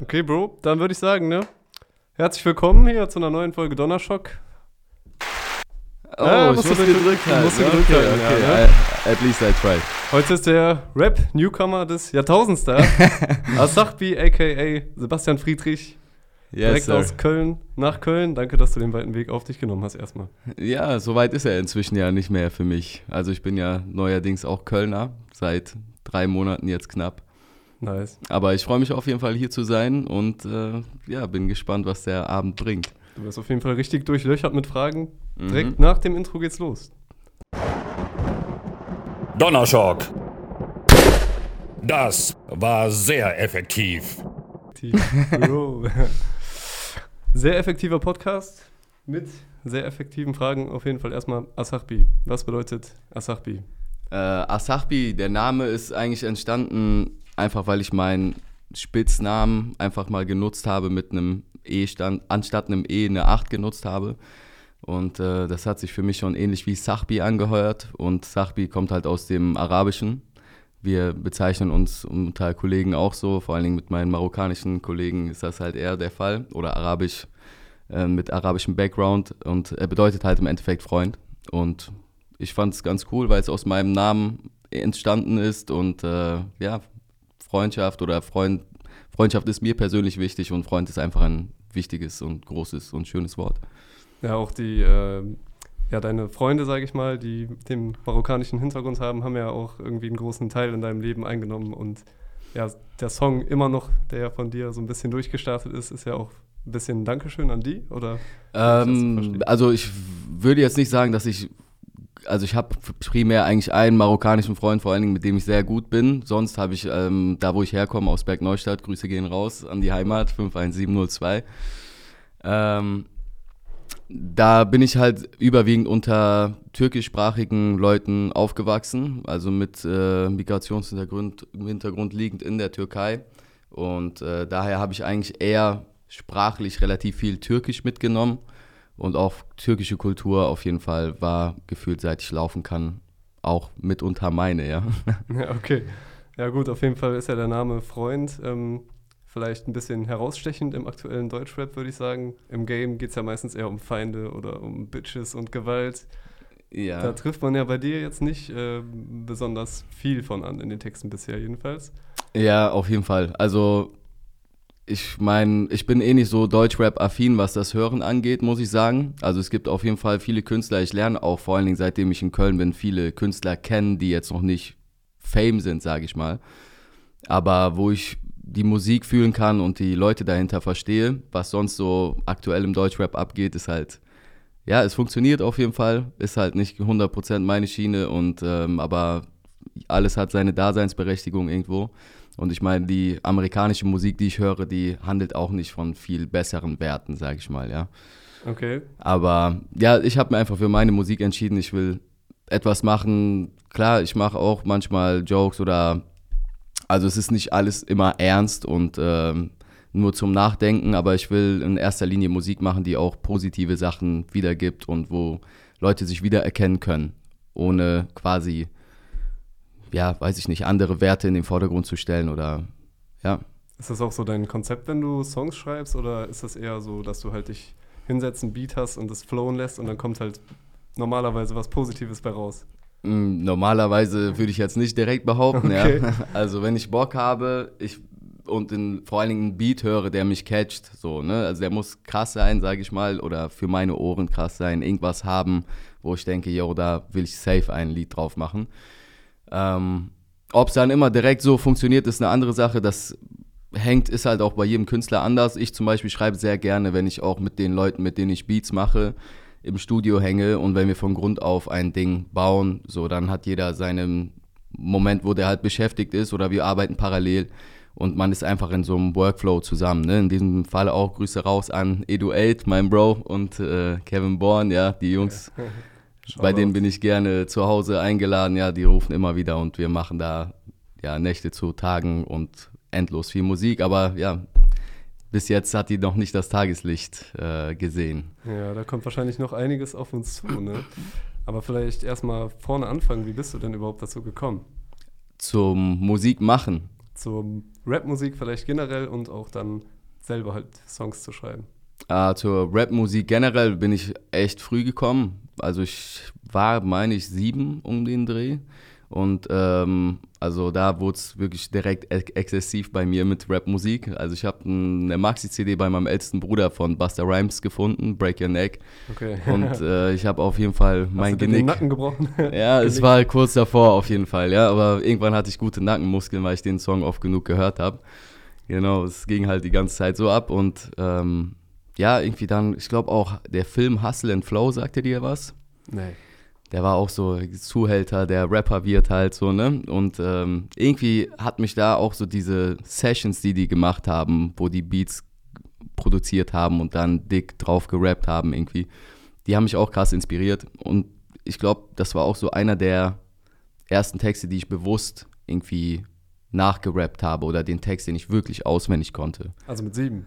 Okay, Bro, dann würde ich sagen, ne? Herzlich willkommen hier zu einer neuen Folge Donnerschock. Oh, Ja, ich musst muss du gedrückt halten. musst du Okay, gedrückt halten, okay. ja, ne? I- At least I tried. Heute ist der Rap-Newcomer des Jahrtausends da. Asachbi, a.k.a. Sebastian Friedrich, Yes, direkt sir. aus Köln, nach Köln. Danke, dass du den weiten Weg auf dich genommen hast erstmal. Ja, so weit ist er inzwischen ja nicht mehr für mich. Also ich bin ja neuerdings auch Kölner, seit drei Monaten jetzt knapp. Nice. Aber ich freue mich auf jeden Fall hier zu sein und äh, ja, bin gespannt, was der Abend bringt. Du wirst auf jeden Fall richtig durchlöchert mit Fragen. Mhm. Direkt nach dem Intro geht's los. Donnerschock. Das war sehr effektiv. Sehr effektiver Podcast mit sehr effektiven Fragen. Auf jeden Fall erstmal Asachbi. Was bedeutet Asachbi? Äh, Asachbi, der Name ist eigentlich entstanden, einfach weil ich meinen Spitznamen einfach mal genutzt habe mit einem E stand, anstatt einem E eine 8 genutzt habe. Und äh, das hat sich für mich schon ähnlich wie Sachbi angehört. Und Sachbi kommt halt aus dem Arabischen. Wir bezeichnen uns unter Kollegen auch so, vor allen Dingen mit meinen marokkanischen Kollegen ist das halt eher der Fall. Oder arabisch, äh, mit arabischem Background. Und er bedeutet halt im Endeffekt Freund. Und ich fand es ganz cool, weil es aus meinem Namen entstanden ist und äh, ja, Freundschaft oder Freund, Freundschaft ist mir persönlich wichtig und Freund ist einfach ein wichtiges und großes und schönes Wort. Ja, auch die, äh, ja, deine Freunde, sage ich mal, die den marokkanischen Hintergrund haben, haben ja auch irgendwie einen großen Teil in deinem Leben eingenommen. Und ja, der Song immer noch, der ja von dir so ein bisschen durchgestartet ist, ist ja auch ein bisschen Dankeschön an die, oder? Ähm, verstehen? also ich würde jetzt nicht sagen, dass ich, also ich habe primär eigentlich einen marokkanischen Freund, vor allen Dingen, mit dem ich sehr gut bin. Sonst habe ich, ähm, da wo ich herkomme, aus Bergneustadt, Grüße gehen raus an die Heimat, 51702. Ähm, da bin ich halt überwiegend unter türkischsprachigen Leuten aufgewachsen, also mit äh, Migrationshintergrund Hintergrund liegend in der Türkei. Und äh, daher habe ich eigentlich eher sprachlich relativ viel Türkisch mitgenommen. Und auch türkische Kultur auf jeden Fall war gefühlt, seit ich laufen kann, auch mitunter meine, ja. Ja, okay. Ja, gut, auf jeden Fall ist ja der Name Freund ähm, vielleicht ein bisschen herausstechend im aktuellen Deutschrap, würde ich sagen. Im Game geht es ja meistens eher um Feinde oder um Bitches und Gewalt. Da Ja, trifft man ja bei dir jetzt nicht äh, besonders viel von an, in den Texten bisher jedenfalls. ja auf jeden Fall. Also ich meine, ich bin eh nicht so Deutschrap-affin, was das Hören angeht, muss ich sagen. Also es gibt auf jeden Fall viele Künstler. Ich lerne auch vor allen Dingen, seitdem ich in Köln bin, viele Künstler kennen, die jetzt noch nicht Fame sind, sage ich mal. Aber wo ich die Musik fühlen kann und die Leute dahinter verstehe, was sonst so aktuell im Deutschrap abgeht, ist halt, ja, es funktioniert auf jeden Fall, ist halt nicht 100% meine Schiene und, ähm, aber alles hat seine Daseinsberechtigung irgendwo. Und ich meine, die amerikanische Musik, die ich höre, die handelt auch nicht von viel besseren Werten, sage ich mal, ja. Okay. Aber ja, ich habe mir einfach für meine Musik entschieden. Ich will etwas machen. Klar, ich mache auch manchmal Jokes oder also es ist nicht alles immer ernst und ähm, nur zum Nachdenken, aber ich will in erster Linie Musik machen, die auch positive Sachen wiedergibt und wo Leute sich wiedererkennen können, ohne quasi, ja, weiß ich nicht, andere Werte in den Vordergrund zu stellen oder ja. Ist das auch so dein Konzept, wenn du Songs schreibst, oder ist das eher so, dass du halt dich hinsetzt, einen Beat hast und es flowen lässt und dann kommt halt normalerweise was Positives bei raus? Mm, Normalerweise würde ich jetzt nicht direkt behaupten, Okay. ja. Also wenn ich Bock habe, ich und in, vor allen Dingen einen Beat höre, der mich catcht, so, ne? Also der muss krass sein, sage ich mal, oder für meine Ohren krass sein, irgendwas haben, wo ich denke, yo, da will ich safe ein Lied drauf machen. Ähm, Ob es dann immer direkt so funktioniert, ist eine andere Sache. Das hängt, ist halt auch bei jedem Künstler anders. Ich zum Beispiel schreibe sehr gerne, wenn ich auch mit den Leuten, mit denen ich Beats mache, im Studio hänge und wenn wir von Grund auf ein Ding bauen, so dann hat jeder seinen Moment, wo der halt beschäftigt ist oder wir arbeiten parallel und man ist einfach in so einem Workflow zusammen. Ne? In diesem Fall auch Grüße raus an Edu 8, mein Bro, und äh, Kevin Bourne, ja, die Jungs. Bei denen bin ich gerne zu Hause eingeladen, ja, die rufen immer wieder und wir machen da ja Nächte zu Tagen und endlos viel Musik, aber ja, bis jetzt hat die noch nicht das Tageslicht äh, gesehen. Ja, da kommt wahrscheinlich noch einiges auf uns zu, ne? Aber vielleicht erstmal vorne anfangen, wie bist du denn überhaupt dazu gekommen? Zum Musik machen. zur Rapmusik vielleicht generell und auch dann selber halt Songs zu schreiben? Äh, zur Rap-Musik generell bin ich echt früh gekommen. Also ich war, meine ich, sieben um den Dreh. Und ähm, also da wurde es wirklich direkt ex exzessiv bei mir mit Rap-Musik. Also ich habe eine Maxi-CD bei meinem ältesten Bruder von Buster Rhymes gefunden, Break Your Neck. Okay. Und äh, ich habe auf jeden Fall mein Hast du Genick. den Nacken gebrochen? Ja, es war kurz davor auf jeden Fall, ja. Aber irgendwann hatte ich gute Nackenmuskeln, weil ich den Song oft genug gehört habe. Genau, es ging halt die ganze Zeit so ab und ähm, ja, irgendwie dann, ich glaube auch der Film Hustle and Flow, sagte dir was? Nee. Der war auch so Zuhälter, der Rapper wird halt so, ne? Und ähm, irgendwie hat mich da auch so diese Sessions, die die gemacht haben, wo die Beats produziert haben und dann dick drauf gerappt haben irgendwie, die haben mich auch krass inspiriert. Und ich glaube, das war auch so einer der ersten Texte, die ich bewusst irgendwie nachgerappt habe oder den Text, den ich wirklich auswendig konnte. Also mit sieben.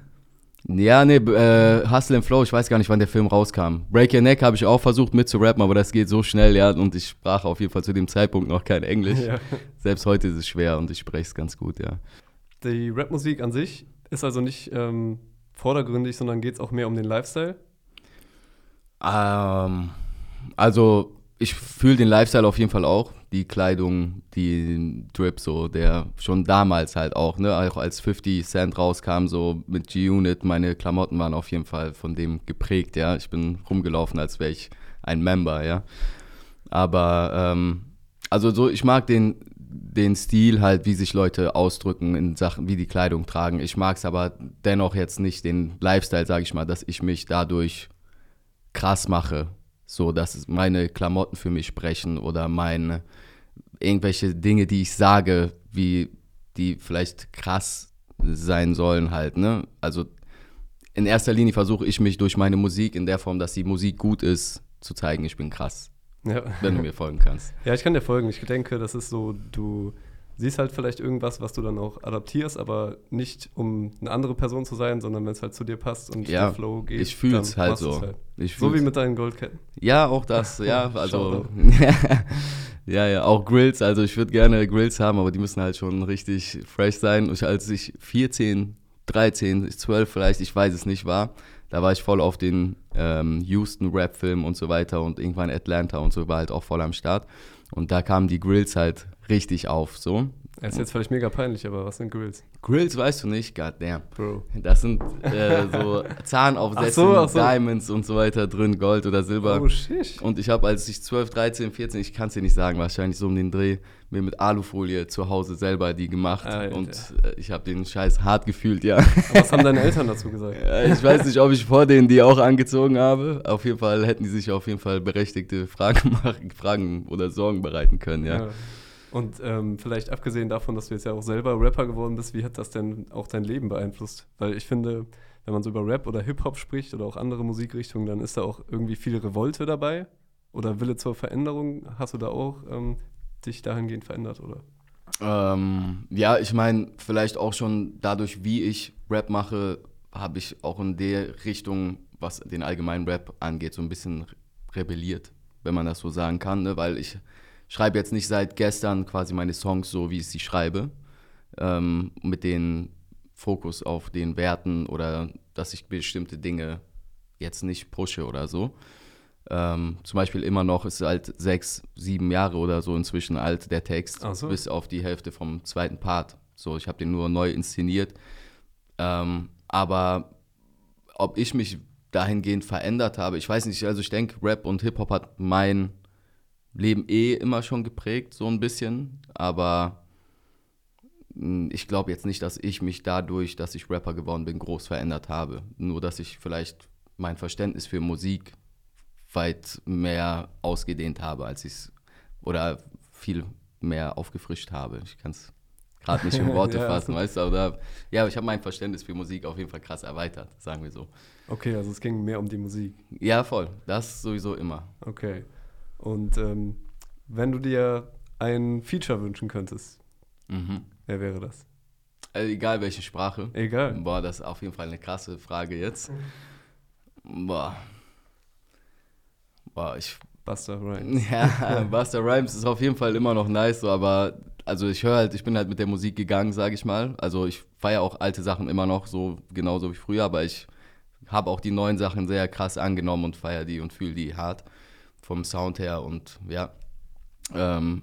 Ja, nee, äh, Hustle and Flow, ich weiß gar nicht, wann der Film rauskam. Break Your Neck habe ich auch versucht mitzurappen, aber das geht so schnell, ja, und ich sprach auf jeden Fall zu dem Zeitpunkt noch kein Englisch. Ja. Selbst heute ist es schwer und ich spreche es ganz gut, ja. Die Rapmusik an sich ist also nicht ähm, vordergründig, sondern geht es auch mehr um den Lifestyle. Ähm, also, ich fühle den Lifestyle auf jeden Fall auch. Die Kleidung, die Drip, so, der schon damals halt auch, ne, auch als 50 Cent rauskam, so mit G-Unit, meine Klamotten waren auf jeden Fall von dem geprägt, ja. Ich bin rumgelaufen, als wäre ich ein Member, ja. Aber, ähm, also so, ich mag den, den Stil halt, wie sich Leute ausdrücken in Sachen, wie die Kleidung tragen. Ich mag es aber dennoch jetzt nicht den Lifestyle, sage ich mal, dass ich mich dadurch krass mache, so dass meine Klamotten für mich sprechen oder meine irgendwelche Dinge, die ich sage, wie die vielleicht krass sein sollen halt, ne? Also in erster Linie versuche ich mich durch meine Musik in der Form, dass die Musik gut ist, zu zeigen, ich bin krass, Ja. wenn du mir folgen kannst. ja, ich kann dir folgen. Ich denke, das ist so, du siehst halt vielleicht irgendwas, was du dann auch adaptierst, aber nicht um eine andere Person zu sein, sondern wenn es halt zu dir passt und Ja, der Flow geht. ich fühle es halt so. Ich So wie mit deinen Goldketten. Ja, auch das, ja, also ja, ja, auch Grills, also ich würde gerne Grills haben, aber die müssen halt schon richtig fresh sein. Und als ich 14, 13, 12 vielleicht, ich weiß es nicht, war, da war ich voll auf den ähm, Houston-Rap-Film und so weiter und irgendwann Atlanta und so war halt auch voll am Start. Und da kamen die Grills halt richtig auf, so. Das ist jetzt vielleicht mega peinlich, aber was sind Grills? Grills weißt du nicht, goddamn. Bro. Das sind äh, so Zahnaufsätze, so, so. Diamonds und so weiter drin, Gold oder Silber. Oh, shit. Und ich habe, als ich 12, 13, 14, ich kann es dir nicht sagen, wahrscheinlich so um den Dreh, mir mit Alufolie zu Hause selber die gemacht. Alter. Und äh, ich habe den Scheiß hart gefühlt, ja. Aber was haben deine Eltern dazu gesagt? Ja, ich weiß nicht, ob ich vor denen die auch angezogen habe. Auf jeden Fall hätten die sich auf jeden Fall berechtigte Fragen, machen, Fragen oder Sorgen bereiten können, ja. Und ähm, vielleicht abgesehen davon, dass du jetzt ja auch selber Rapper geworden bist, wie hat das denn auch dein Leben beeinflusst? Weil ich finde, wenn man so über Rap oder Hip-Hop spricht oder auch andere Musikrichtungen, dann ist da auch irgendwie viel Revolte dabei oder Wille zur Veränderung. Hast du da auch ähm, dich dahingehend verändert, oder? Ähm, ja, ich meine, vielleicht auch schon dadurch, wie ich Rap mache, habe ich auch in der Richtung, was den allgemeinen Rap angeht, so ein bisschen rebelliert, wenn man das so sagen kann, ne? weil ich schreibe jetzt nicht seit gestern quasi meine Songs so, wie ich sie schreibe, ähm, mit dem Fokus auf den Werten oder dass ich bestimmte Dinge jetzt nicht pushe oder so. Ähm, zum Beispiel immer noch ist halt sechs, sieben Jahre oder so inzwischen alt, der Text, so. bis auf die Hälfte vom zweiten Part. So, ich habe den nur neu inszeniert. Ähm, aber ob ich mich dahingehend verändert habe, ich weiß nicht, also ich denke, Rap und Hip-Hop hat mein Leben eh immer schon geprägt, so ein bisschen, aber mh, ich glaube jetzt nicht, dass ich mich dadurch, dass ich Rapper geworden bin, groß verändert habe. Nur, dass ich vielleicht mein Verständnis für Musik weit mehr ausgedehnt habe, als ich es oder viel mehr aufgefrischt habe. Ich kann es gerade nicht in Worte Ja. fassen, weißt du, aber ja, ich habe mein Verständnis für Musik auf jeden Fall krass erweitert, sagen wir so. Okay, also es ging mehr um die Musik. Ja, voll. Das sowieso immer. Okay. Und ähm, wenn du dir ein Feature wünschen könntest, Mhm. wer wäre das? Also egal welche Sprache. Egal. Boah, das ist auf jeden Fall eine krasse Frage jetzt. Boah. Boah, ich. Buster Rhymes. Ja, Buster Rhymes ist auf jeden Fall immer noch nice, so, aber also ich höre halt, ich bin halt mit der Musik gegangen, sage ich mal. Also ich feiere auch alte Sachen immer noch so genauso wie früher, aber ich habe auch die neuen Sachen sehr krass angenommen und feiere die und fühle die hart vom Sound her und ja. Ähm,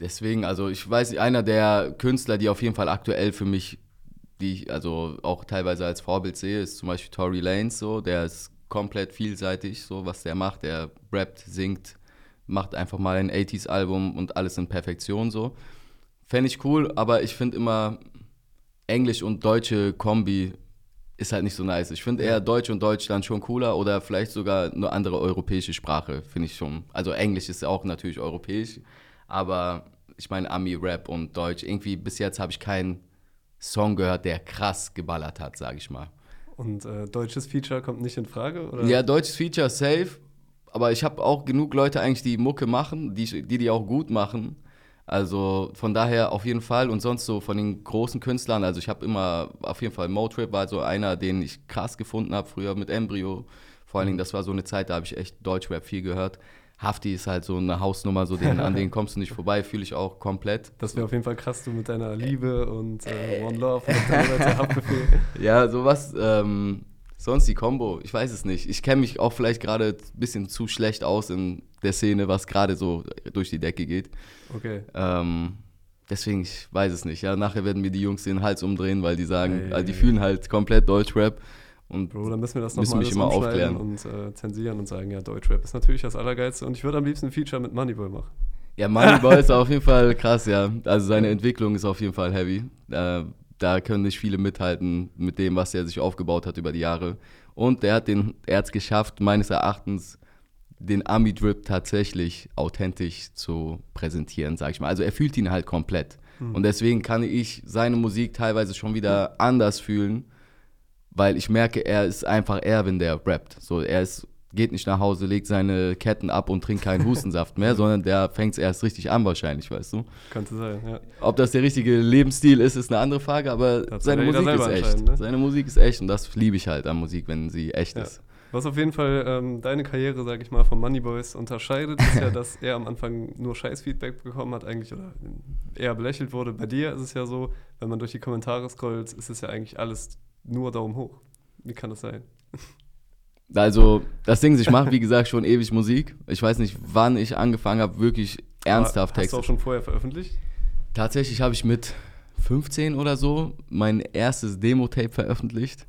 deswegen, also ich weiß, einer der Künstler, die auf jeden Fall aktuell für mich, die ich also auch teilweise als Vorbild sehe, ist zum Beispiel Tory Lanez so, der ist komplett vielseitig, so was der macht, der rappt, singt, macht einfach mal ein 80s-Album und alles in Perfektion so. Fände ich cool, aber ich finde immer Englisch und deutsche Kombi ist halt nicht so nice. Ich finde eher Deutsch und Deutsch dann schon cooler oder vielleicht sogar eine andere europäische Sprache, finde ich schon. Also Englisch ist auch natürlich europäisch, aber ich meine Ami-Rap und Deutsch, irgendwie bis jetzt habe ich keinen Song gehört, der krass geballert hat, sage ich mal. Und äh, deutsches Feature kommt nicht in Frage? Oder? Ja, deutsches Feature safe, aber ich habe auch genug Leute eigentlich, die Mucke machen, die die, die auch gut machen. Also von daher auf jeden Fall und sonst so von den großen Künstlern, also ich habe immer auf jeden Fall Motrip war so einer, den ich krass gefunden habe früher mit Embryo. Vor allen Dingen, das war so eine Zeit, da habe ich echt Deutschrap viel gehört. Hafti ist halt so eine Hausnummer, so den, an den kommst du nicht vorbei, fühle ich auch komplett. Das wäre auf jeden Fall krass, du mit deiner Liebe und äh, One Love und. Ja, sowas, ähm, sonst die Combo, ich weiß es nicht. Ich kenne mich auch vielleicht gerade ein bisschen zu schlecht aus in der Szene, was gerade so durch die Decke geht. Okay. Ähm, deswegen, ich weiß es nicht. Ja, nachher werden mir die Jungs den Hals umdrehen, weil die sagen, Ey. also die fühlen halt komplett Deutschrap. Und Bro, dann müssen wir das nochmal immer aufklären. und äh, zensieren und sagen, ja, Deutschrap ist natürlich das Allergeilste und ich würde am liebsten ein Feature mit Moneyboy machen. ja, Moneyboy ist auf jeden Fall krass, ja. Also seine Entwicklung ist auf jeden Fall heavy. Äh, da können nicht viele mithalten mit dem, was er sich aufgebaut hat über die Jahre. Und hat den, er hat es geschafft, meines Erachtens, den Ami-Drip tatsächlich authentisch zu präsentieren, sag ich mal. Also er fühlt ihn halt komplett. Und deswegen kann ich seine Musik teilweise schon wieder anders fühlen, weil ich merke, er ist einfach er, wenn der rappt. So, er ist, geht nicht nach Hause, legt seine Ketten ab und trinkt keinen Hustensaft mehr, sondern der fängt es erst richtig an wahrscheinlich, weißt du. Könnte sein, ja. Ob das der richtige Lebensstil ist, ist eine andere Frage, aber Das seine Musik ist echt. ne? Seine Musik ist echt und das liebe ich halt an Musik, wenn sie echt Ja. ist. Was auf jeden Fall ähm, deine Karriere, sag ich mal, von Moneyboys unterscheidet, ist ja, dass er am Anfang nur Scheißfeedback bekommen hat, eigentlich, oder eher belächelt wurde. Bei dir ist es ja so, wenn man durch die Kommentare scrollt, ist es ja eigentlich alles nur Daumen hoch. Wie kann das sein? Also, das Ding ist, ich mache, wie gesagt, schon ewig Musik. Ich weiß nicht, wann ich angefangen habe, wirklich ernsthaft Hast du Texte. auch schon vorher veröffentlicht? Tatsächlich habe ich mit 15 oder so mein erstes Demo-Tape veröffentlicht.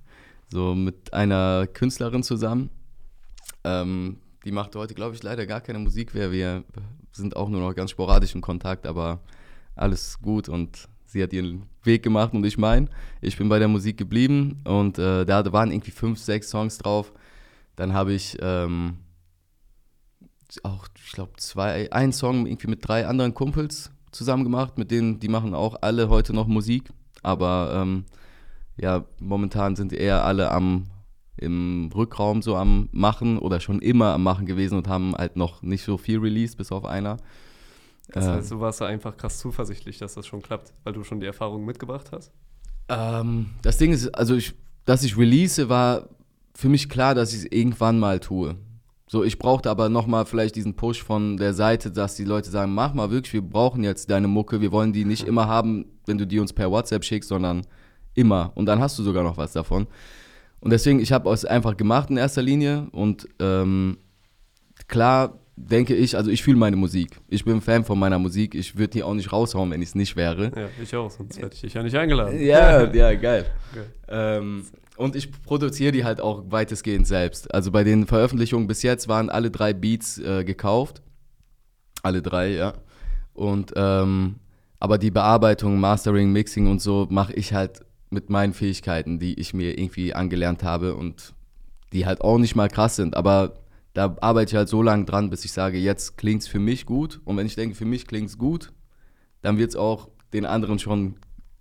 So mit einer Künstlerin zusammen. Ähm, die macht heute, glaube ich, leider gar keine Musik mehr. Wir sind auch nur noch ganz sporadisch in Kontakt, aber alles gut und sie hat ihren Weg gemacht und ich mein. Ich bin bei der Musik geblieben und äh, da waren irgendwie fünf, sechs Songs drauf. Dann habe ich ähm, auch, ich glaube, zwei, einen Song irgendwie mit drei anderen Kumpels zusammen gemacht, mit denen, die machen auch alle heute noch Musik, aber ähm, ja, momentan sind eher alle am im Rückraum so am Machen oder schon immer am Machen gewesen und haben halt noch nicht so viel released, bis auf einer. Das Äh, heißt, du warst da einfach krass zuversichtlich, dass das schon klappt, weil du schon die Erfahrung mitgebracht hast? Ähm, das Ding ist, also ich, dass ich release, war für mich klar, dass ich es irgendwann mal tue. So, ich brauchte aber nochmal vielleicht diesen Push von der Seite, dass die Leute sagen, mach mal wirklich, wir brauchen jetzt deine Mucke, wir wollen die nicht immer haben, wenn du die uns per WhatsApp schickst, sondern immer. Und dann hast du sogar noch was davon. Und deswegen, ich habe es einfach gemacht in erster Linie und ähm, klar denke ich, also ich fühle meine Musik. Ich bin Fan von meiner Musik. Ich würde die auch nicht raushauen, wenn ich es nicht wäre. Ja, ich auch, sonst hätte ich dich ja nicht eingeladen. Ja, ja, geil. Okay. Ähm, und ich produziere die halt auch weitestgehend selbst. Also bei den Veröffentlichungen bis jetzt waren alle drei Beats äh, gekauft. Alle drei, ja. Und ähm, aber die Bearbeitung, Mastering, Mixing und so mache ich halt mit meinen Fähigkeiten, die ich mir irgendwie angelernt habe und die halt auch nicht mal krass sind. Aber da arbeite ich halt so lange dran, bis ich sage, jetzt klingt's für mich gut. Und wenn ich denke, für mich klingt's gut, dann wird's auch den anderen schon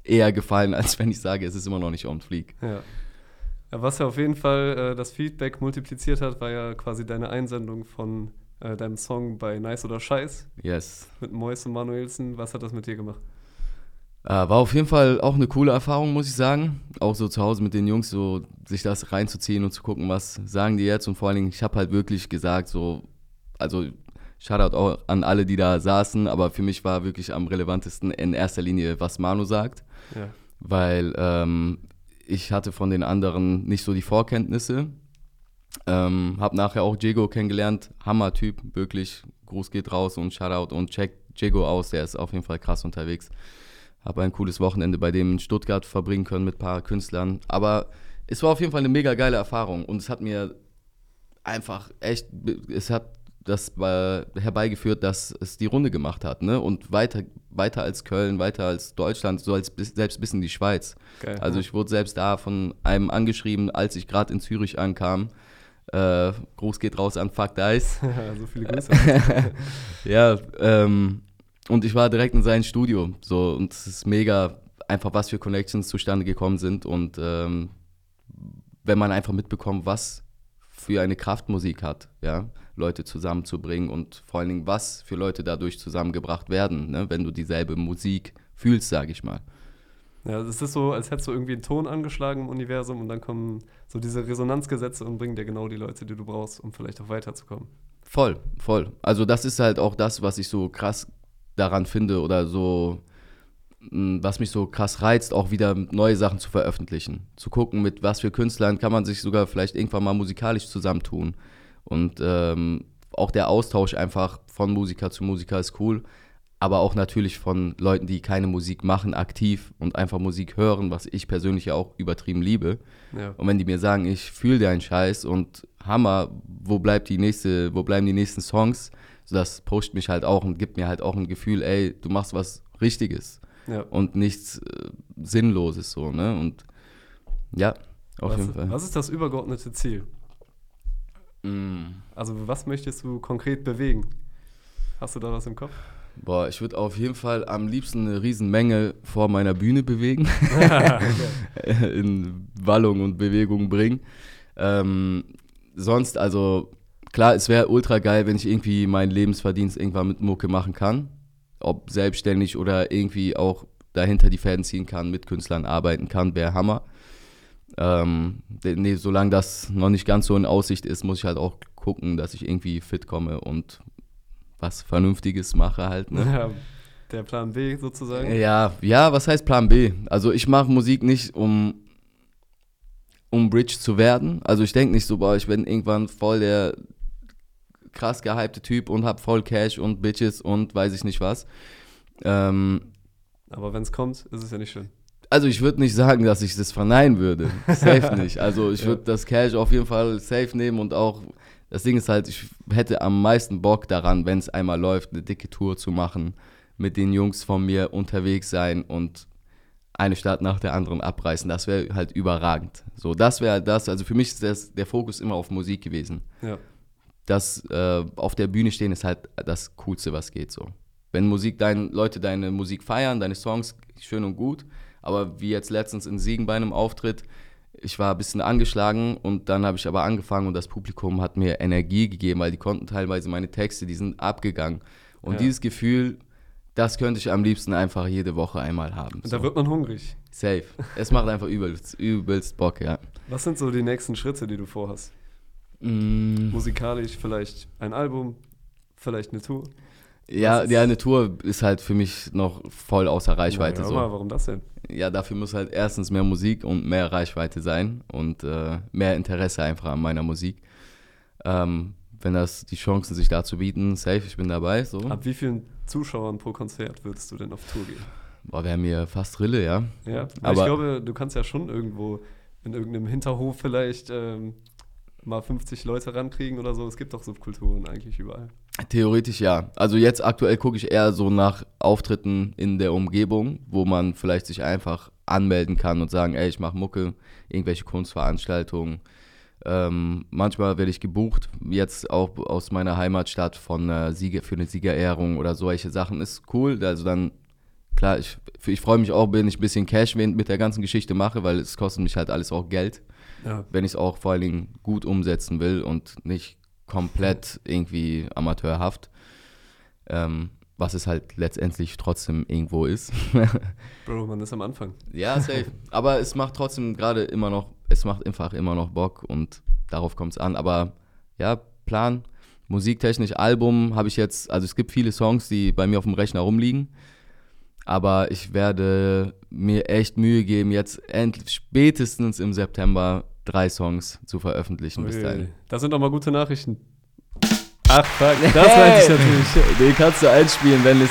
eher gefallen, als wenn ich sage, es ist immer noch nicht on fleek. Ja. ja. Was ja auf jeden Fall äh, das Feedback multipliziert hat, war ja quasi deine Einsendung von äh, deinem Song bei Nice oder Scheiß Yes. mit Mois und Manuelsen. Was hat das mit dir gemacht? Äh, war auf jeden Fall auch eine coole Erfahrung, muss ich sagen. Auch so zu Hause mit den Jungs, so sich das reinzuziehen und zu gucken, was sagen die jetzt. Und vor allen Dingen, ich habe halt wirklich gesagt, so, also Shoutout auch an alle, die da saßen, aber für mich war wirklich am relevantesten in erster Linie, was Manu sagt, Ja. weil ähm, ich hatte von den anderen nicht so die Vorkenntnisse. Ähm, hab nachher auch Diego kennengelernt, Hammer-Typ, wirklich. Gruß geht raus und Shoutout und check Diego aus, der ist auf jeden Fall krass unterwegs. Habe ein cooles Wochenende bei dem in Stuttgart verbringen können mit ein paar Künstlern. Aber es war auf jeden Fall eine mega geile Erfahrung und es hat mir einfach echt, es hat das äh, herbeigeführt, dass es die Runde gemacht hat, ne? Und weiter, weiter als Köln, weiter als Deutschland, so als bis, selbst bis in die Schweiz. Geil. Also ich wurde selbst da von einem angeschrieben, als ich gerade in Zürich ankam. Äh, Gruß geht raus an Fuck Dice. so viele Grüße. Ja, ähm, und ich war direkt in seinem Studio. So, und es ist mega, einfach was für Connections zustande gekommen sind. Und ähm, wenn man einfach mitbekommt, was für eine Kraft Musik hat, ja, Leute zusammenzubringen und vor allen Dingen, was für Leute dadurch zusammengebracht werden, ne, wenn du dieselbe Musik fühlst, sage ich mal. Ja, es ist so, als hättest du irgendwie einen Ton angeschlagen im Universum und dann kommen so diese Resonanzgesetze und bringen dir genau die Leute, die du brauchst, um vielleicht auch weiterzukommen. Voll, voll. Also das ist halt auch das, was ich so krass daran finde oder so, mh, was mich so krass reizt, auch wieder neue Sachen zu veröffentlichen. Zu gucken, mit was für Künstlern kann man sich sogar vielleicht irgendwann mal musikalisch zusammentun. Und ähm, auch der Austausch einfach von Musiker zu Musiker ist cool. Aber auch natürlich von Leuten, die keine Musik machen, aktiv und einfach Musik hören, was ich persönlich ja auch übertrieben liebe. Ja. Und wenn die mir sagen, ich fühle deinen Scheiß und Hammer, wo bleibt die nächste, wo bleiben die nächsten Songs? Das pusht mich halt auch und gibt mir halt auch ein Gefühl, ey, du machst was Richtiges ja. und nichts äh, Sinnloses so, ne? Und ja, auf was, jeden Fall. was ist das übergeordnete Ziel? Mm. Also was möchtest du konkret bewegen? Hast du da was im Kopf? Boah, ich würde auf jeden Fall am liebsten eine Riesenmenge vor meiner Bühne bewegen, in Wallung und Bewegung bringen. Ähm, sonst, also klar, es wäre ultra geil, wenn ich irgendwie meinen Lebensverdienst irgendwann mit Mucke machen kann. Ob selbstständig oder irgendwie auch dahinter die Fäden ziehen kann, mit Künstlern arbeiten kann, wäre Hammer. Ähm, nee, solange das noch nicht ganz so in Aussicht ist, muss ich halt auch gucken, dass ich irgendwie fit komme und was Vernünftiges mache halt. Ne? Ja, der Plan B sozusagen. Ja, ja, was heißt Plan B? Also ich mache Musik nicht, um, um Bridge zu werden. Also ich denke nicht so, boah, ich bin irgendwann voll der krass gehypte Typ und hab voll Cash und Bitches und weiß ich nicht was. Ähm, Aber wenn es kommt, ist es ja nicht schön. also ich würde nicht sagen, dass ich das verneinen würde. Safe nicht. Also ich Ja. würde das Cash auf jeden Fall safe nehmen und auch, das Ding ist halt, ich hätte am meisten Bock daran, wenn es einmal läuft, eine dicke Tour zu machen, mit den Jungs von mir unterwegs sein und eine Stadt nach der anderen abreißen. Das wäre halt überragend. So, das wäre das, also für mich ist das, der Fokus immer auf Musik gewesen. Ja. Das äh, auf der Bühne stehen ist halt das Coolste, was geht so. Wenn Musik, dein, Leute deine Musik feiern, deine Songs, schön und gut, aber wie jetzt letztens in Siegen bei einem Auftritt, ich war ein bisschen angeschlagen und dann habe ich aber angefangen und das Publikum hat mir Energie gegeben, weil die konnten teilweise meine Texte, die sind abgegangen. Und Ja. dieses Gefühl, das könnte ich am liebsten einfach jede Woche einmal haben. Und da wird man hungrig. Safe. Es macht einfach übelst, übelst Bock, ja. Was sind so die nächsten Schritte, die du vorhast? Mm. Musikalisch vielleicht ein Album, vielleicht eine Tour. Ja, ja, eine Tour ist halt für mich noch voll außer Reichweite. Na, so. mal, warum das denn? Ja, dafür muss halt erstens mehr Musik und mehr Reichweite sein und äh, mehr Interesse einfach an meiner Musik. Ähm, wenn das die Chancen sich dazu bieten, safe, ich bin dabei. So. Ab wie vielen Zuschauern pro Konzert würdest du denn auf Tour gehen? Boah, wäre mir fast Rille, ja. Ja, aber ich Aber- glaube, du kannst ja schon irgendwo in irgendeinem Hinterhof vielleicht ähm, mal 50 Leute rankriegen oder so. Es gibt doch Subkulturen eigentlich überall. Theoretisch ja. Also jetzt aktuell gucke ich eher so nach Auftritten in der Umgebung, wo man vielleicht sich einfach anmelden kann und sagen, ey, ich mache Mucke, irgendwelche Kunstveranstaltungen. Ähm, manchmal werde ich gebucht, jetzt auch aus meiner Heimatstadt von äh, Sieger, für eine Siegerehrung oder solche Sachen. Ist cool. Also dann, klar, ich, ich freue mich auch, wenn ich ein bisschen Cash mit der ganzen Geschichte mache, weil es kostet mich halt alles auch Geld Ja, wenn ich es auch vor allen Dingen gut umsetzen will und nicht komplett irgendwie amateurhaft. Ähm, was es halt letztendlich trotzdem irgendwo ist. Bro, man ist am Anfang. ja, safe. Aber es macht trotzdem gerade immer noch, es macht einfach immer noch Bock und darauf kommt es an. Aber ja, Plan musiktechnisch Album habe ich jetzt, also es gibt viele Songs, die bei mir auf dem Rechner rumliegen. Aber ich werde mir echt Mühe geben, jetzt spätestens im September drei Songs zu veröffentlichen bis dahin. Das sind doch mal gute Nachrichten. Ach, fuck, das meinte ich natürlich. Den kannst du einspielen, wenn es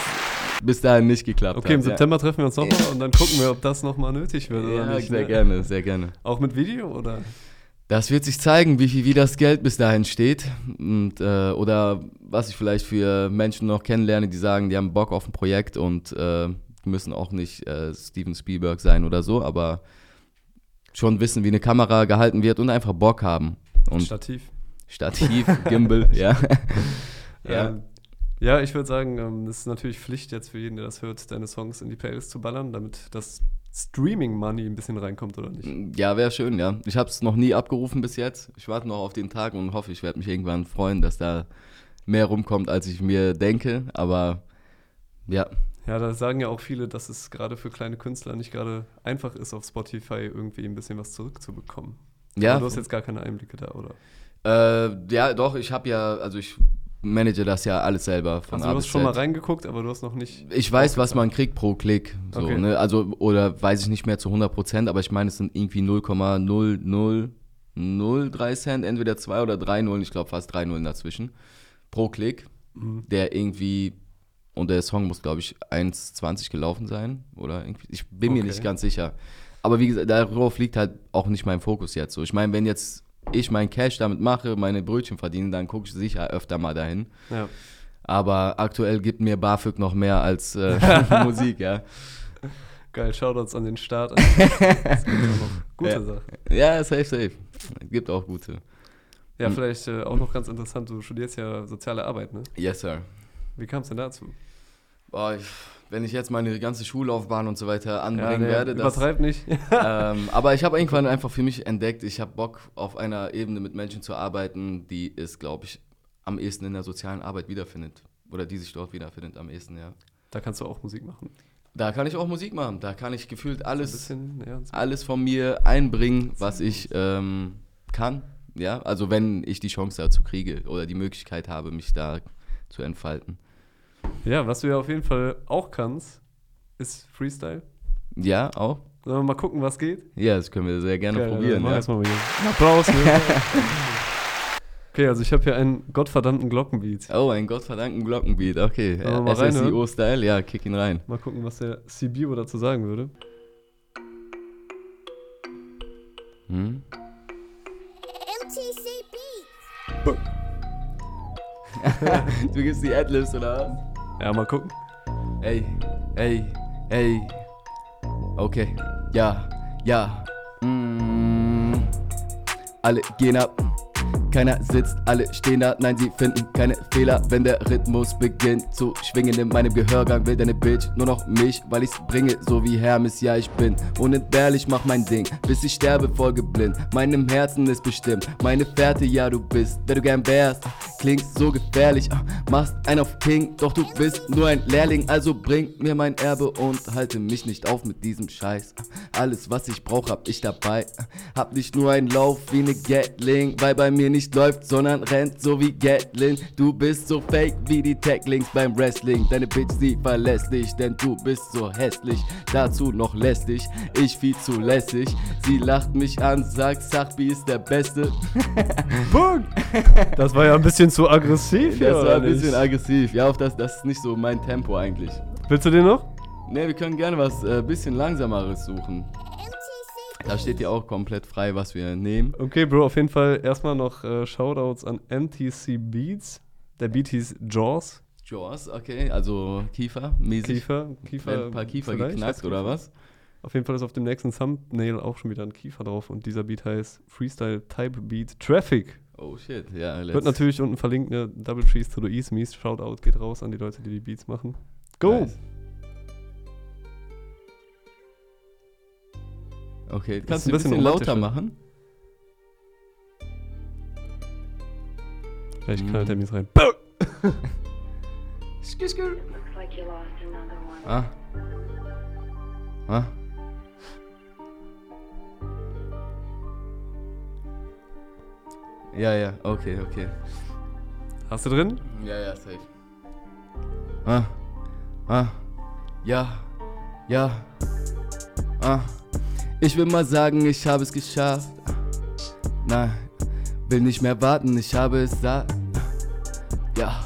bis dahin nicht geklappt Okay, im hat. September treffen wir uns nochmal und dann gucken wir, ob das nochmal nötig wird Ja, oder ja nicht. sehr ne? gerne, sehr gerne. Auch mit Video oder? Das wird sich zeigen, wie viel wie das Geld bis dahin steht. Und, äh, oder was ich vielleicht für Menschen noch kennenlerne, die sagen, die haben Bock auf ein Projekt und äh, müssen auch nicht äh, Steven Spielberg sein oder so, aber schon wissen, wie eine Kamera gehalten wird und einfach Bock haben. Und Stativ. Stativ, Gimbal, ja. ja. Ähm, ja, ich würde sagen, ähm, es ist natürlich Pflicht jetzt für jeden, der das hört, deine Songs in die Playlist zu ballern, damit das Streaming-Money ein bisschen reinkommt oder nicht. Ja, wäre schön, ja. Ich habe es noch nie abgerufen bis jetzt. Ich warte noch auf den Tag und hoffe, ich werde mich irgendwann freuen, dass da mehr rumkommt, als ich mir denke. Aber ja, Ja, da sagen ja auch viele, dass es gerade für kleine Künstler nicht gerade einfach ist, auf Spotify irgendwie ein bisschen was zurückzubekommen. ja. Aber du hast jetzt gar keine Einblicke da, oder? Äh, ja, doch, ich habe ja, also ich manage das ja alles selber von Also du hast schon mal reingeguckt, aber du hast noch nicht. Ich weiß, was man kriegt pro Klick. So, Okay. ne? Also, oder weiß ich nicht mehr zu 100 Prozent, aber ich meine, es sind irgendwie 0,0003 Cent, entweder 2 oder 3 Nullen, ich glaube fast 3 Nullen dazwischen, pro Klick, Mhm. der irgendwie, und der Song muss, glaube ich, 1,20 gelaufen sein, oder irgendwie, ich bin mir Okay. nicht ganz sicher. Aber wie gesagt, darauf liegt halt auch nicht mein Fokus jetzt so. Ich meine, wenn jetzt ich mein Cash damit mache, meine Brötchen verdiene, dann gucke ich sicher öfter mal dahin. Ja. Aber aktuell gibt mir BAföG noch mehr als äh, Musik, ja. Geil, Shoutouts an den Start. Das gibt auch noch gute Ja. Sache. Ja, safe, safe. Gibt auch gute. Ja, Hm. vielleicht äh, auch noch ganz interessant, du studierst ja soziale Arbeit, ne? Yes, sir. Wie kam es denn dazu? Boah, ich, wenn ich jetzt meine ganze Schullaufbahn und so weiter anbringen nee, werde, das, übertreib nicht. ähm, aber ich habe irgendwann einfach für mich entdeckt, ich habe Bock auf einer Ebene mit Menschen zu arbeiten, die es, glaube ich, am ehesten in der sozialen Arbeit wiederfindet. Oder die sich dort wiederfindet am ehesten, ja. da kannst du auch Musik machen. Da kann ich auch Musik machen. Da kann ich gefühlt alles, bisschen, ja, alles von mir einbringen, was ich ähm, kann. Ja, also wenn ich die Chance dazu kriege oder die Möglichkeit habe, mich da zu entfalten. Ja, was du ja auf jeden Fall auch kannst, ist Freestyle. Ja, auch. Sollen wir mal gucken, was geht? Ja, das können wir sehr gerne Geil, probieren. Mach Ja. erstmal mal hier. Einen Applaus. Ne? okay, also ich habe hier einen gottverdammten Glockenbeat. Oh, ein gottverdammten Glockenbeat. Okay, SSIO-Style, ja, kick ihn rein. Mal gucken, was der CBO dazu sagen würde. Hm? MTC Beats. Du gibst die Adlibs, oder was? Ja, mal gucken. Ey, ey, ey. Okay, ja, ja. Mm. Alle gehen ab. Keiner sitzt, alle stehen da, nein, sie finden keine Fehler, wenn der Rhythmus beginnt zu schwingen. In meinem Gehörgang, will deine Bitch nur noch mich, weil ich's bringe, so wie Hermes, ja, ich bin unentbehrlich, mach mein Ding, bis ich sterbe, folgeblind, meinem Herzen ist bestimmt, meine Fährte, ja, du bist, der du gern wärst, klingst so gefährlich, ah, machst ein auf King, doch du bist nur ein Lehrling, also bring mir mein Erbe und halte mich nicht auf mit diesem Scheiß, alles, was ich brauch, hab ich dabei, hab nicht nur einen Lauf wie ne Gatling, weil bei mir nicht läuft, sondern rennt so wie Gatlin. Du bist so fake wie die Tacklings beim Wrestling. Deine Bitch, sie verlässt dich, denn du bist so hässlich. Dazu noch lästig, ich viel zu lässig. Sie lacht mich an, sagt, Sachbi ist der Beste. Punkt! Das war ja ein bisschen zu aggressiv. Das ja, war oder ein bisschen nicht? aggressiv. Ja, auf das, das ist nicht so mein Tempo eigentlich. Willst du den noch? Ne, wir können gerne was äh, bisschen langsameres suchen. Da steht ja auch komplett frei, was wir nehmen. Okay, Bro, auf jeden Fall erstmal noch äh, Shoutouts an MTC Beats. Der Beat hieß Jaws. Jaws, okay, also Kiefer, mäßig. Kiefer. Kiefer Ein paar Kiefer geknackt oder was? Auf jeden Fall ist auf dem nächsten Thumbnail auch schon wieder ein Kiefer drauf und dieser Beat heißt Freestyle Type Beat Traffic. Oh shit, ja, let's Wird natürlich unten verlinkt, ne? Double Cheese to the East Mies. Shoutout geht raus an die Leute, die die Beats machen. Go! Nice. Okay, kannst du ein bisschen, bisschen lauter machen? Vielleicht Mm. knallt der Mies rein. Looks like you lost another one. Ah. Ah. Ja, ja, okay, okay. Hast du drin? Ja, ja, safe. Ah, ah, ja, ja, ah. Ich will mal sagen, ich habe es geschafft. Nein, will nicht mehr warten, ich habe es satt. Ja,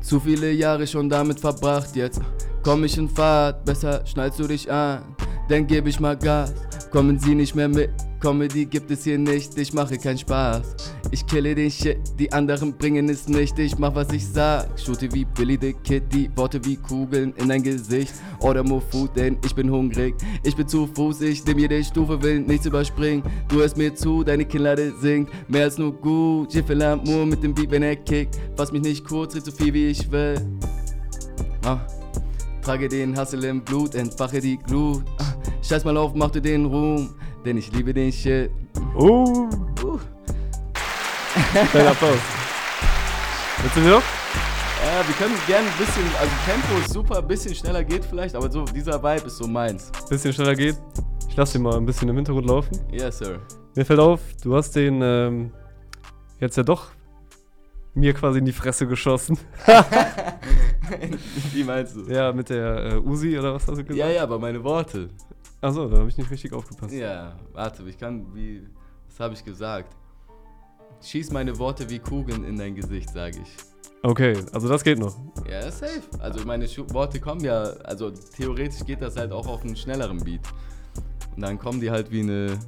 zu viele Jahre schon damit verbracht, jetzt komm ich in Fahrt, besser schnallst du dich an, dann geb ich mal Gas. Kommen sie nicht mehr mit, Comedy gibt es hier nicht, ich mache keinen Spaß. Ich kille den Shit, die anderen bringen es nicht, ich mach was ich sag. Shoote wie Billy the Kid, die Worte wie Kugeln in dein Gesicht. Oder more food, denn ich bin hungrig. Ich bin zu Fuß, ich nehm jede Stufe, will nichts überspringen. Du hörst mir zu, deine Kinnlade singt, mehr als nur gut. Jiffel Lamour mit dem Beat, wenn er kickt. Fass mich nicht kurz, red so viel wie ich will. Ah. Trage den Hassel im Blut, entfache die Glut. Ah, Scheiß mal auf, mach dir den Ruhm, denn ich liebe den Shit. Oh! Uh. Dein Applaus. Willst du mir noch? Ja, wir können gerne ein bisschen, also Tempo ist super, ein bisschen schneller geht vielleicht, aber so dieser Vibe ist so meins. Bisschen schneller geht. Ich lasse den mal ein bisschen im Hintergrund laufen. Yes, sir. Mir fällt auf, du hast den ähm, jetzt ja doch mir quasi in die Fresse geschossen. Wie meinst du? Ja, mit der äh, Uzi oder was hast du gesagt? Ja, ja, aber meine Worte. Achso, da habe ich nicht richtig aufgepasst. Ja, warte, ich kann, wie, was habe ich gesagt? Schieß meine Worte wie Kugeln in dein Gesicht, sage ich. Okay, also das geht noch. Ja, safe. Also meine Schu Worte kommen ja, also theoretisch geht das halt auch auf einen schnelleren Beat. Und dann kommen die halt wie eine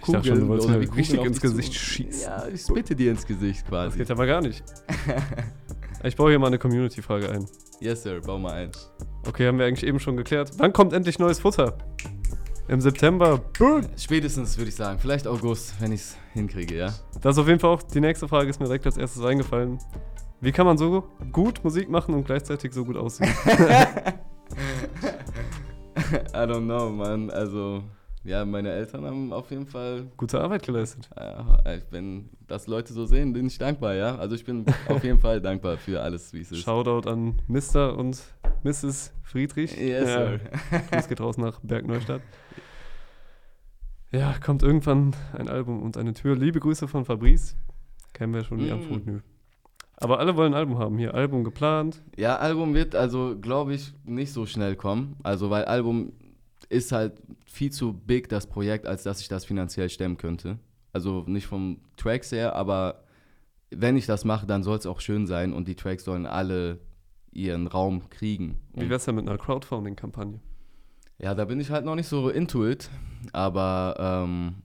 Ich dachte schon, du wolltest oder mir richtig ins dich zu. Gesicht schießen. Ja, ich spitte dir ins Gesicht Das quasi. geht aber gar nicht. Ich baue hier mal eine Community-Frage ein. Yes, sir, bau mal ein. Okay, haben wir eigentlich eben schon geklärt. Wann kommt endlich neues Futter? Im September. Boom. Spätestens würde ich sagen, vielleicht August, wenn ich es hinkriege, ja. Das ist auf jeden Fall auch die nächste Frage, ist mir direkt als erstes eingefallen. Wie kann man so gut Musik machen und gleichzeitig so gut aussehen? I don't know, man. Also, ja, meine Eltern haben auf jeden Fall, Gute Arbeit geleistet. äh, wenn das Leute so sehen, bin ich dankbar, ja. Also ich bin auf jeden Fall dankbar für alles, wie es ist. Shoutout an Mr. und Mrs. Friedrich. Yes, ja, sir. Das geht raus nach Bergneustadt. Ja, kommt irgendwann ein Album und eine Tür. Liebe Grüße von Fabrice. Kennen wir schon die Mm. Aber alle wollen ein Album haben. Hier, Album geplant. Ja, Album wird also, glaube ich, nicht so schnell kommen. Also, weil Album ist halt viel zu big, das Projekt, als dass ich das finanziell stemmen könnte. Also nicht vom Tracks her, aber wenn ich das mache, dann soll es auch schön sein und die Tracks sollen alle ihren Raum kriegen. Wie wär's denn mit einer Crowdfunding-Kampagne? ja, da bin ich halt noch nicht so into it, aber ähm,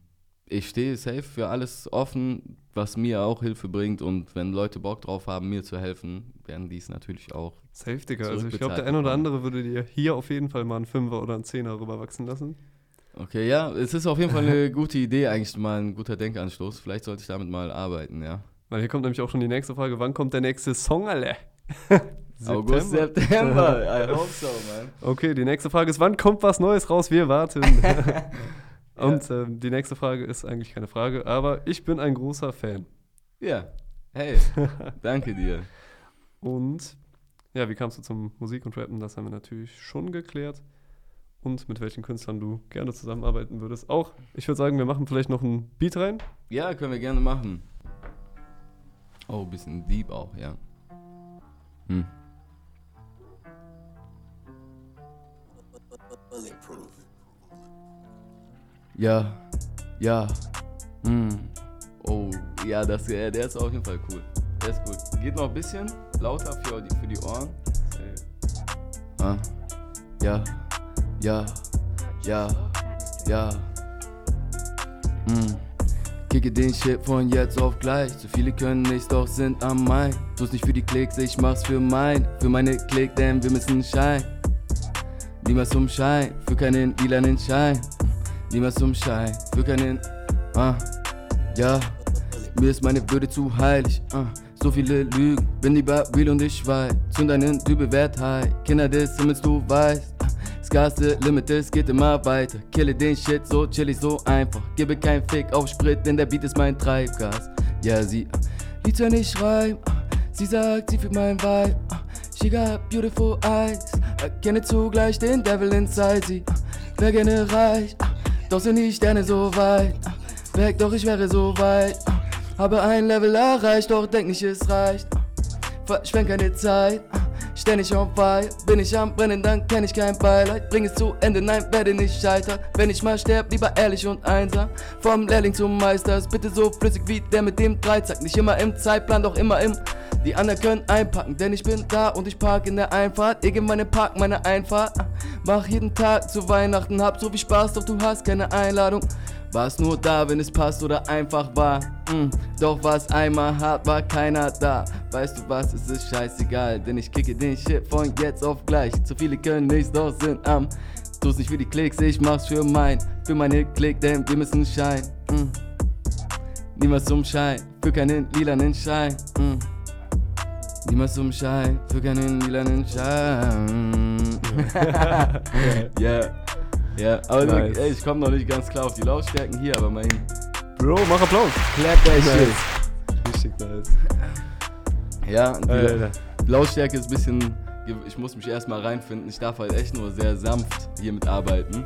ich stehe safe für alles offen, was mir auch Hilfe bringt und wenn Leute Bock drauf haben, mir zu helfen, werden die es natürlich auch. Safe, Digga. Also ich glaube, der ein oder andere würde dir hier auf jeden Fall mal einen Fünfer oder einen Zehner rüberwachsen lassen. Okay, ja, es ist auf jeden Fall eine gute Idee, eigentlich mal ein guter Denkanstoß. Vielleicht sollte ich damit mal arbeiten, ja. Weil hier kommt nämlich auch schon die nächste Frage. Wann kommt der nächste Song, alle? August, September, I hope so, man. Okay, die nächste Frage ist, wann kommt was Neues raus? Wir warten. Und ähm, die nächste Frage ist eigentlich keine Frage, aber ich bin ein großer Fan. Ja, hey, danke dir. Und ja, wie kamst du zum Musik und Rappen? Das haben wir natürlich schon geklärt. Und mit welchen Künstlern du gerne zusammenarbeiten würdest. Auch, ich würde sagen, wir machen vielleicht noch einen Beat rein. Ja, können wir gerne machen. Oh, bisschen deep auch, ja. Hm. Ja, ja. Hm. Oh, ja, das, ja, der ist auf jeden Fall cool. Der ist cool. Geht noch ein bisschen lauter für die, für die Ohren. Ah. Ja, ja, ja, ja. Mm. Kicke den Shit von jetzt auf gleich. So viele können nichts, doch sind am Main. Tu's nicht für die Klicks, ich mach's für mein. Für meine Klick, denn wir müssen Schein. Niemals zum Schein, für keinen lilanen Schein. Niemals zum Schein, für keinen. Ah, ja. Mir ist meine Würde zu heilig. Ah, so viele Lügen, bin lieber real und ich schweig. Zünd einen Dübel wert high. Kinder des Himmels, du weißt. Ah, Sky's the limit, es geht immer weiter. Kille den Shit so chillig, so einfach. Gebe kein Fick auf Sprit, denn der Beat ist mein Treibgas. Ja, sie ah, liebt, wenn ich schreib. ah, Sie sagt, sie fühlt mein Vibe. ah, She got beautiful eyes. Erkenne zugleich den Devil inside sie. ah, Wär gerne reich, ah, doch sind die Sterne so weit. Weg, doch ich wäre so weit. Habe ein Level erreicht, doch denk nicht, es reicht. verschwenk keine Zeit. Ständig on fire, bin ich am Brennen, dann kenn ich kein Beileid. Bring es zu Ende, nein, werde nicht scheitern. Wenn ich mal sterb, lieber ehrlich und einsam. Vom Lehrling zum Meister, ist bitte so flüssig wie der mit dem Dreizack. Nicht immer im Zeitplan, doch immer im. Die anderen können einpacken, denn ich bin da und ich park in der Einfahrt. Ich in meinem Park, meine Einfahrt. Mach jeden Tag zu Weihnachten, hab so viel Spaß, doch du hast keine Einladung. Warst nur da, wenn es passt oder einfach war. Mm, doch was einmal hart, war keiner da. Weißt du was, es ist scheißegal, denn ich kicke den Shit von jetzt auf gleich. Zu viele können nichts, doch sind am. Tu's nicht für die Klicks, ich mach's für mein, für meine Klick, denn wir müssen scheinen. Mm. Niemals zum Schein, für keinen lilanen Schein. Mm. Niemals zum Schein, für keinen lilanen Schein. Ja, ja, aber Nice. ey, ich komme noch nicht ganz klar auf die Lautstärken hier, aber mein Bro, mach Applaus. Clap that Nice. shit. Richtig nice. Ja, die Alter. Lautstärke ist ein bisschen, ich muss mich erstmal reinfinden. Ich darf halt echt nur sehr sanft hier mitarbeiten.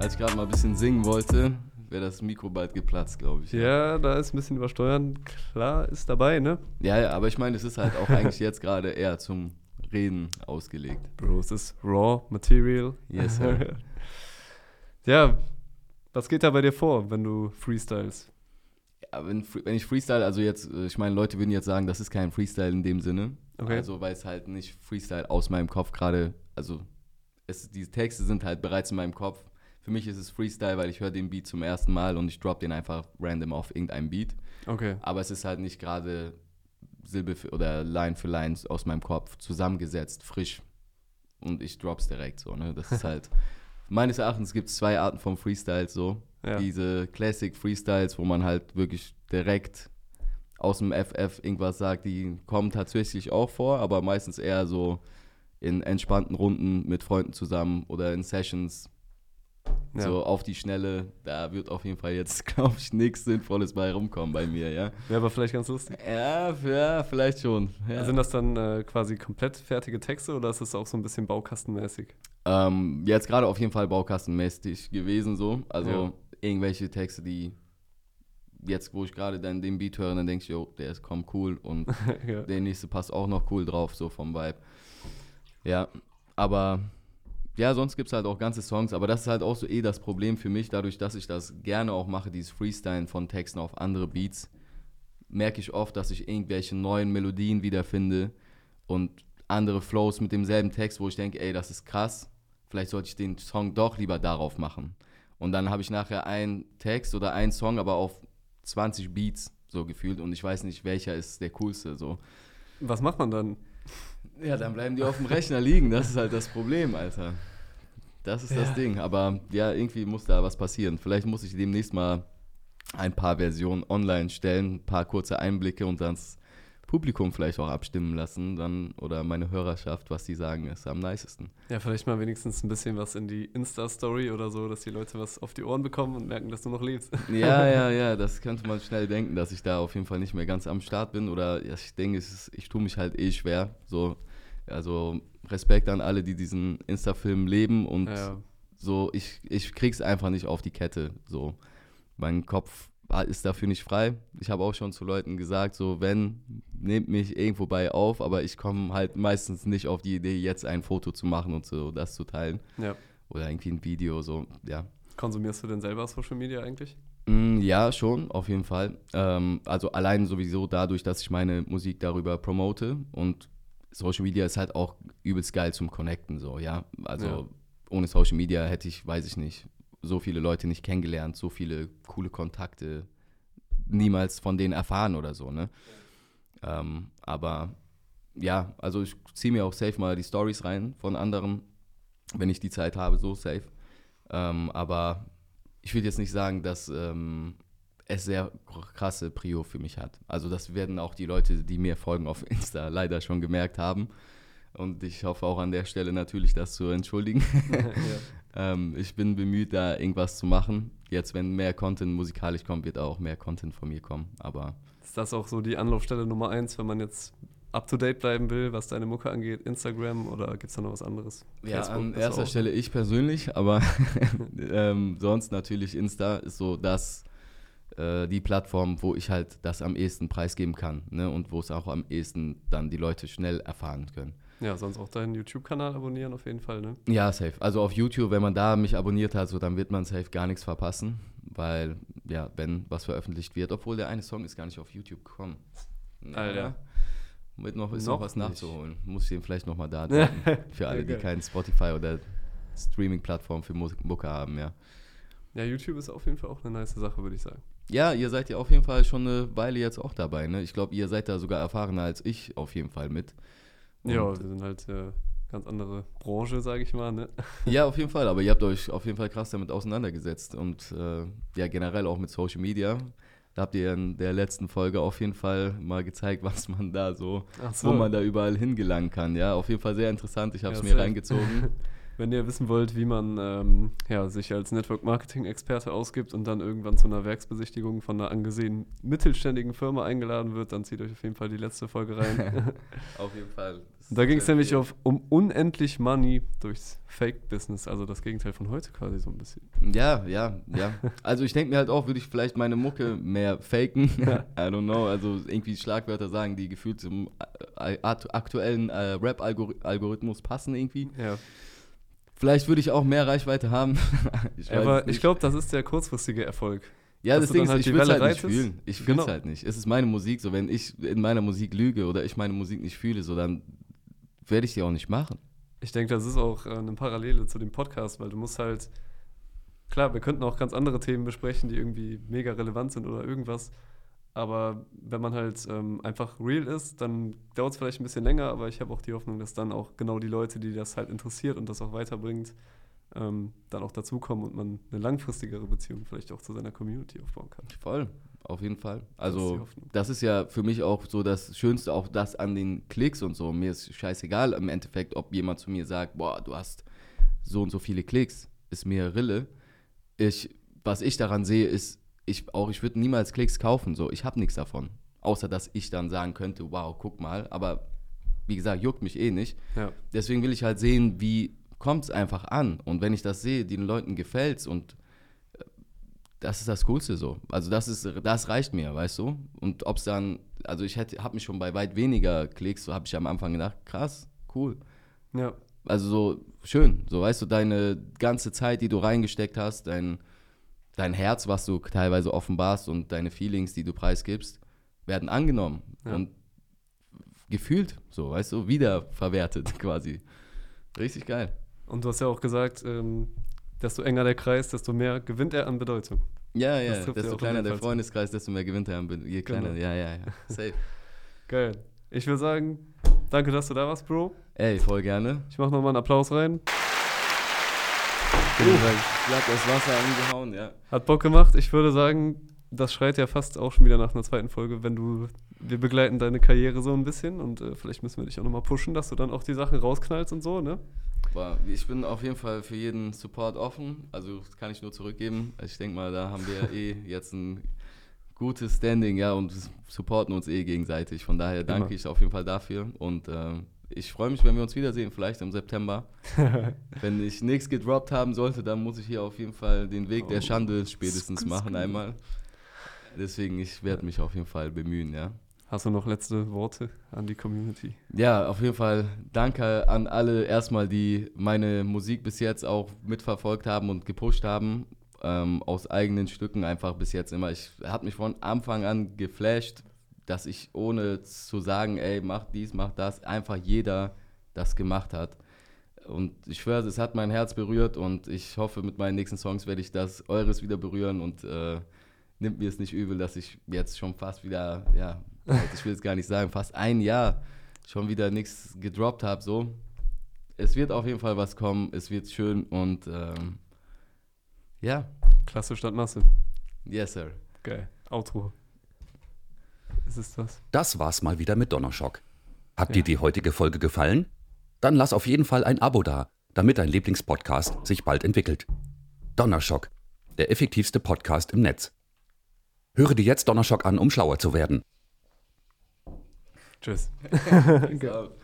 Als ich gerade mal ein bisschen singen wollte, wäre das Mikro bald geplatzt, glaube ich. Ja, da ist ein bisschen übersteuern. Klar, ist dabei, ne? ja, ja, aber ich meine, es ist halt auch eigentlich jetzt gerade eher zum Reden ausgelegt. Bro, es ist Raw Material. Yes, sir. ja, was geht da bei dir vor, wenn du freestyles? Ja, wenn, wenn ich Freestyle, also jetzt, äh, ich meine, Leute würden jetzt sagen, das ist kein Freestyle in dem Sinne. Okay. Also, weil es halt nicht Freestyle aus meinem Kopf gerade, also es, diese Texte sind halt bereits in meinem Kopf. Für mich ist es Freestyle, weil ich höre den Beat zum ersten Mal und ich drop den einfach random auf irgendeinem Beat. Okay. Aber es ist halt nicht gerade Silbe für, oder Line für Line aus meinem Kopf zusammengesetzt, frisch. Und ich drop's direkt so, ne? Das ist halt. meines Erachtens gibt es zwei Arten von Freestyle so. Ja. Diese Classic Freestyles, wo man halt wirklich direkt aus dem FF irgendwas sagt, die kommen tatsächlich auch vor, aber meistens eher so in entspannten Runden mit Freunden zusammen oder in Sessions. Ja. So auf die Schnelle, da wird auf jeden Fall jetzt, glaube ich, nichts Sinnvolles bei rumkommen bei mir, ja. Ja, aber vielleicht ganz lustig. Ja, ja vielleicht schon. Ja. Sind das dann äh, quasi komplett fertige Texte oder ist das auch so ein bisschen baukastenmäßig? Ähm, jetzt gerade auf jeden Fall baukastenmäßig gewesen so. Also Ja. irgendwelche Texte, die jetzt, wo ich gerade dann den Beat höre, dann denke ich, jo, der ist komm cool und der nächste passt auch noch cool drauf, so vom Vibe. Ja, aber ja, sonst gibt es halt auch ganze Songs, aber das ist halt auch so eh das Problem für mich, dadurch, dass ich das gerne auch mache, dieses Freestylen von Texten auf andere Beats, merke ich oft, dass ich irgendwelche neuen Melodien wiederfinde und andere Flows mit demselben Text, wo ich denke, ey, das ist krass, vielleicht sollte ich den Song doch lieber darauf machen. Und dann habe ich nachher einen Text oder einen Song, aber auf 20 Beats so gefühlt und ich weiß nicht, welcher ist der coolste so. Was macht man dann? Ja, dann bleiben die auf dem Rechner liegen. Das ist halt das Problem, Alter. Das ist das Ding. Aber ja, irgendwie muss da was passieren. Vielleicht muss ich demnächst mal ein paar Versionen online stellen, ein paar kurze Einblicke und dann das Publikum vielleicht auch abstimmen lassen, dann oder meine Hörerschaft, was die sagen, ist am nicesten. Ja, vielleicht mal wenigstens ein bisschen was in die Insta-Story oder so, dass die Leute was auf die Ohren bekommen und merken, dass du noch lebst. Ja, ja, ja, das könnte man schnell denken, dass ich da auf jeden Fall nicht mehr ganz am Start bin oder ja, ich denke, ist, ich tue mich halt eh schwer. So, also Respekt an alle, die diesen Insta-Film leben und Ja. so, ich, ich krieg's einfach nicht auf die Kette. So, mein Kopf ist dafür nicht frei. Ich habe auch schon zu Leuten gesagt, so, wenn, nehmt mich irgendwo bei auf, aber ich komme halt meistens nicht auf die Idee, jetzt ein Foto zu machen und so das zu teilen. ja. Oder irgendwie ein Video, so, ja. Konsumierst du denn selber Social Media eigentlich? Mm, Ja, schon, auf jeden Fall. Ähm, also allein sowieso dadurch, dass ich meine Musik darüber promote und Social Media ist halt auch übelst geil zum Connecten, so, ja. Also Ja. ohne Social Media hätte ich, weiß ich nicht, so viele Leute nicht kennengelernt, so viele coole Kontakte niemals von denen erfahren oder so, ne? Ähm, aber ja, also ich ziehe mir auch safe mal die Stories rein von anderen, wenn ich die Zeit habe, so safe. Ähm, aber ich würde jetzt nicht sagen, dass ähm, es sehr krasse Prio für mich hat. Also das werden auch die Leute, die mir folgen auf Insta, leider schon gemerkt haben. Und ich hoffe auch an der Stelle natürlich, das zu entschuldigen. ähm, ich bin bemüht, da irgendwas zu machen. Jetzt, wenn mehr Content musikalisch kommt, wird auch mehr Content von mir kommen. Aber Ist das auch so die Anlaufstelle Nummer eins, wenn man jetzt up to date bleiben will, was deine Mucke angeht? Instagram oder gibt es da noch was anderes? Ja, Facebook an erster Stelle ich persönlich, aber ähm, sonst natürlich Insta ist so das, äh, die Plattform, wo ich halt das am ehesten preisgeben kann ne? und wo es auch am ehesten dann die Leute schnell erfahren können. Ja, sonst auch deinen YouTube-Kanal abonnieren auf jeden Fall, ne? Ja, safe. Also auf YouTube, wenn man da mich abonniert hat, so, dann wird man safe gar nichts verpassen, weil, ja, wenn was veröffentlicht wird, obwohl der eine Song ist gar nicht auf YouTube gekommen. Alter. Mit noch, ist noch, Noch was nicht. nachzuholen. Muss ich den vielleicht nochmal da. Für alle, die keinen Spotify oder Streaming-Plattform für Mu- Mucke haben, ja. Ja, YouTube ist auf jeden Fall auch eine nice Sache, würde ich sagen. Ja, ihr seid ja auf jeden Fall schon eine Weile jetzt auch dabei, ne? Ich glaube, ihr seid da sogar erfahrener als ich auf jeden Fall mit. ja, Und- wir sind halt äh, ganz andere Branche, sage ich mal, ne? Ja, auf jeden Fall, aber ihr habt euch auf jeden Fall krass damit auseinandergesetzt und äh, ja, generell auch mit Social Media. Da habt ihr in der letzten Folge auf jeden Fall mal gezeigt, was man da so, Ach wo man da überall hingelangen kann. Ja, auf jeden Fall sehr interessant. Ich habe es Ja, mir reingezogen. Wenn ihr wissen wollt, wie man ähm, ja, sich als Network-Marketing-Experte ausgibt und dann irgendwann zu einer Werksbesichtigung von einer angesehenen mittelständigen Firma eingeladen wird, dann zieht euch auf jeden Fall die letzte Folge rein. auf jeden Fall. Da ging es nämlich auf, um unendlich Money durchs Fake-Business, also das Gegenteil von heute quasi so ein bisschen. Ja, ja, ja. Also ich denke mir halt auch, würde ich vielleicht meine Mucke mehr faken. I don't know. Also irgendwie Schlagwörter sagen, die gefühlt zum akt- aktuellen äh, Rap-Algorithmus passen irgendwie. Ja. Vielleicht würde ich auch mehr Reichweite haben. ich Aber ich glaube, das ist der kurzfristige Erfolg. ja, das Ding dann ist, halt ich will es halt nicht fühlen. Ich fühle es Genau. halt nicht. Es ist meine Musik. So, wenn ich in meiner Musik lüge oder ich meine Musik nicht fühle, so dann werde ich die auch nicht machen. Ich denke, das ist auch äh, eine Parallele zu dem Podcast, weil du musst halt, klar, wir könnten auch ganz andere Themen besprechen, die irgendwie mega relevant sind oder irgendwas. Aber wenn man halt ähm, einfach real ist, dann dauert es vielleicht ein bisschen länger, aber ich habe auch die Hoffnung, dass dann auch genau die Leute, die das halt interessiert und das auch weiterbringt, ähm, dann auch dazukommen und man eine langfristigere Beziehung vielleicht auch zu seiner Community aufbauen kann. Voll, auf jeden Fall. ist die Also Hoffnung. das ist ja für mich auch so das Schönste, auch das an den Klicks und so. Mir ist scheißegal im Endeffekt, ob jemand zu mir sagt, boah, du hast so und so viele Klicks, ist mir Rille. Ich, was ich daran sehe, ist, ich auch, ich würde niemals Klicks kaufen, so. Ich habe nichts davon. Außer, dass ich dann sagen könnte, wow, guck mal. Aber wie gesagt, juckt mich eh nicht. Ja, Deswegen will ich halt sehen, wie kommt es einfach an. Und wenn ich das sehe, den Leuten gefällt's und äh, das ist das Coolste so. Also das ist, das reicht mir, weißt du? Und ob es dann, also ich hätte, habe mich schon bei weit weniger Klicks, so habe ich am Anfang gedacht, krass, cool. ja, Also so schön, so weißt du, deine ganze Zeit, die du reingesteckt hast, dein, dein Herz, was du teilweise offenbarst und deine Feelings, die du preisgibst, werden angenommen Ja. und gefühlt, so weißt du, wiederverwertet quasi. Richtig geil. Und du hast ja auch gesagt, ähm, desto enger der Kreis, desto mehr gewinnt er an Bedeutung. Ja, ja, ja desto auf kleiner der. Freundeskreis, desto mehr gewinnt er. am Be- Je kleiner, Genau. ja, ja, ja. Safe. Geil. Ich will sagen, danke, dass du da warst, Bro. Ey, voll gerne. Ich mache nochmal einen Applaus rein. Ich hab das Wasser angehauen, ja. Hat Bock gemacht. Ich würde sagen, das schreit ja fast auch schon wieder nach einer zweiten Folge, wenn du, wir begleiten deine Karriere so ein bisschen und äh, vielleicht müssen wir dich auch nochmal pushen, dass du dann auch die Sachen rausknallst und so, ne? Aber ich bin auf jeden Fall für jeden Support offen. Also kann ich nur zurückgeben. Also ich denke mal, da haben wir eh jetzt ein gutes Standing, ja, und supporten uns eh gegenseitig. Von daher danke Immer. ich auf jeden Fall dafür. Und ähm, ich freue mich, wenn wir uns wiedersehen, vielleicht im September. wenn ich nichts gedroppt haben sollte, dann muss ich hier auf jeden Fall den Weg der Oh. Schande spätestens machen einmal. Deswegen, ich werde mich auf jeden Fall bemühen, ja. Hast du noch letzte Worte an die Community? Ja, auf jeden Fall danke an alle erstmal, die meine Musik bis jetzt auch mitverfolgt haben und gepusht haben. Ähm, aus eigenen Stücken einfach bis jetzt immer. Ich hat mich von Anfang an geflasht, dass ich ohne zu sagen, ey, mach dies, mach das, einfach jeder das gemacht hat. Und ich schwöre, es hat mein Herz berührt und ich hoffe, mit meinen nächsten Songs werde ich das eures wieder berühren und äh, nimmt mir es nicht übel, dass ich jetzt schon fast wieder, ja, ich will es gar nicht sagen, fast ein Jahr schon wieder nichts gedroppt habe. So, es wird auf jeden Fall was kommen, es wird schön und ähm, ja, Klasse statt Masse. yes sir. Geil. Outro. Ist es das? Das war's mal wieder mit Donnerschock. Hat Ja. dir die heutige Folge gefallen? Dann lass auf jeden Fall ein Abo da, damit dein Lieblingspodcast sich bald entwickelt. Donnerschock, der effektivste Podcast im Netz. Höre dir jetzt Donnerschock an, um schlauer zu werden. Tschüss.